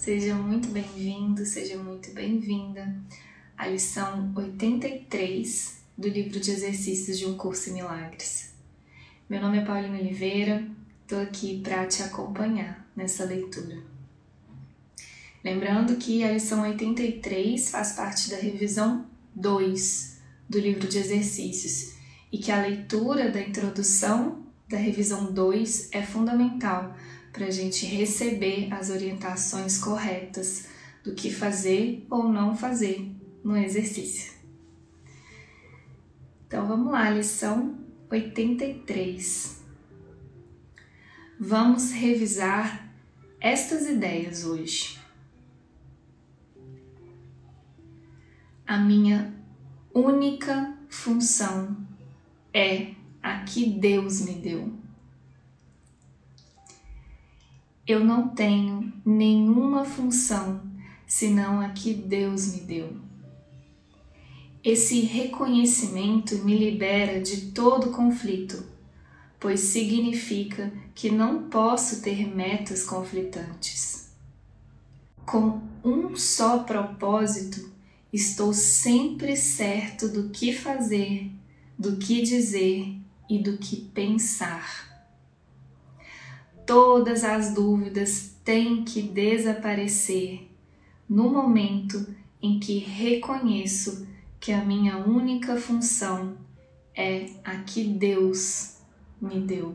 Seja muito bem-vindo, seja muito bem-vinda à lição 83 do livro de exercícios de Um Curso em Milagres. Meu nome é Paulina Oliveira, estou aqui para te acompanhar nessa leitura. Lembrando que a lição 83 faz parte da revisão 2 do livro de exercícios e que a leitura da introdução da revisão 2 é fundamental para a gente receber as orientações corretas do que fazer ou não fazer no exercício. Então vamos lá, lição 83. Vamos revisar estas ideias hoje. A minha única função é a que Deus me deu. Eu não tenho nenhuma função senão a que Deus me deu. Esse reconhecimento me libera de todo conflito, pois significa que não posso ter metas conflitantes. Com um só propósito, estou sempre certo do que fazer, do que dizer e do que pensar todas as dúvidas têm que desaparecer no momento em que reconheço que a minha única função é a que Deus me deu.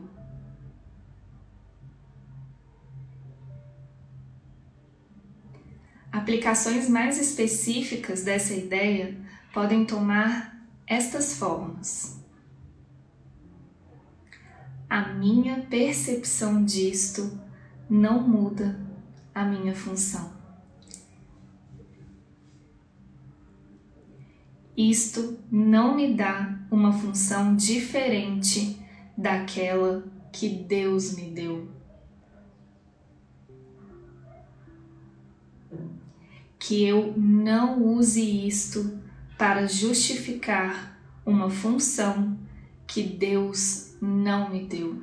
Aplicações mais específicas dessa ideia podem tomar estas formas a minha percepção disto não muda a minha função. Isto não me dá uma função diferente daquela que Deus me deu. Que eu não use isto para justificar uma função que Deus não me deu.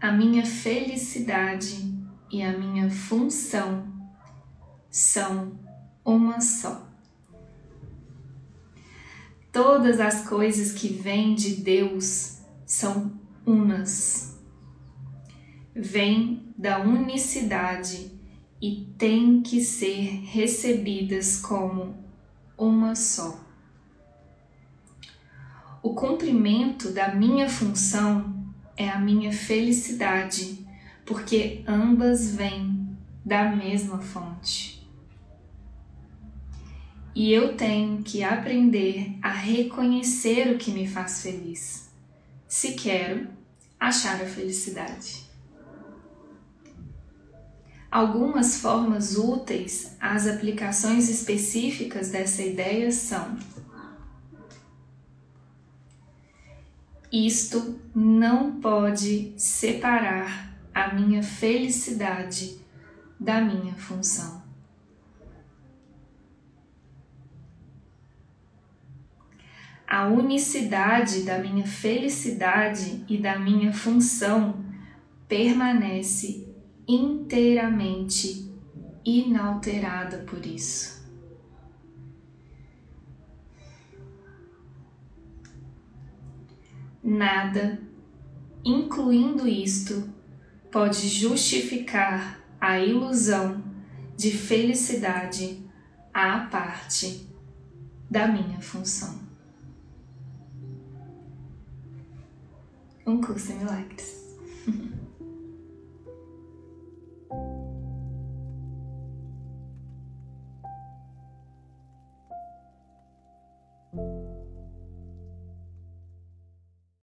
A minha felicidade e a minha função são uma só. Todas as coisas que vêm de Deus são unas vêm da unicidade e têm que ser recebidas como uma só. O cumprimento da minha função é a minha felicidade, porque ambas vêm da mesma fonte. E eu tenho que aprender a reconhecer o que me faz feliz, se quero achar a felicidade. Algumas formas úteis às aplicações específicas dessa ideia são: Isto não pode separar a minha felicidade da minha função. A unicidade da minha felicidade e da minha função permanece inteiramente inalterada por isso. Nada, incluindo isto, pode justificar a ilusão de felicidade à parte da minha função. Um curso em milagres.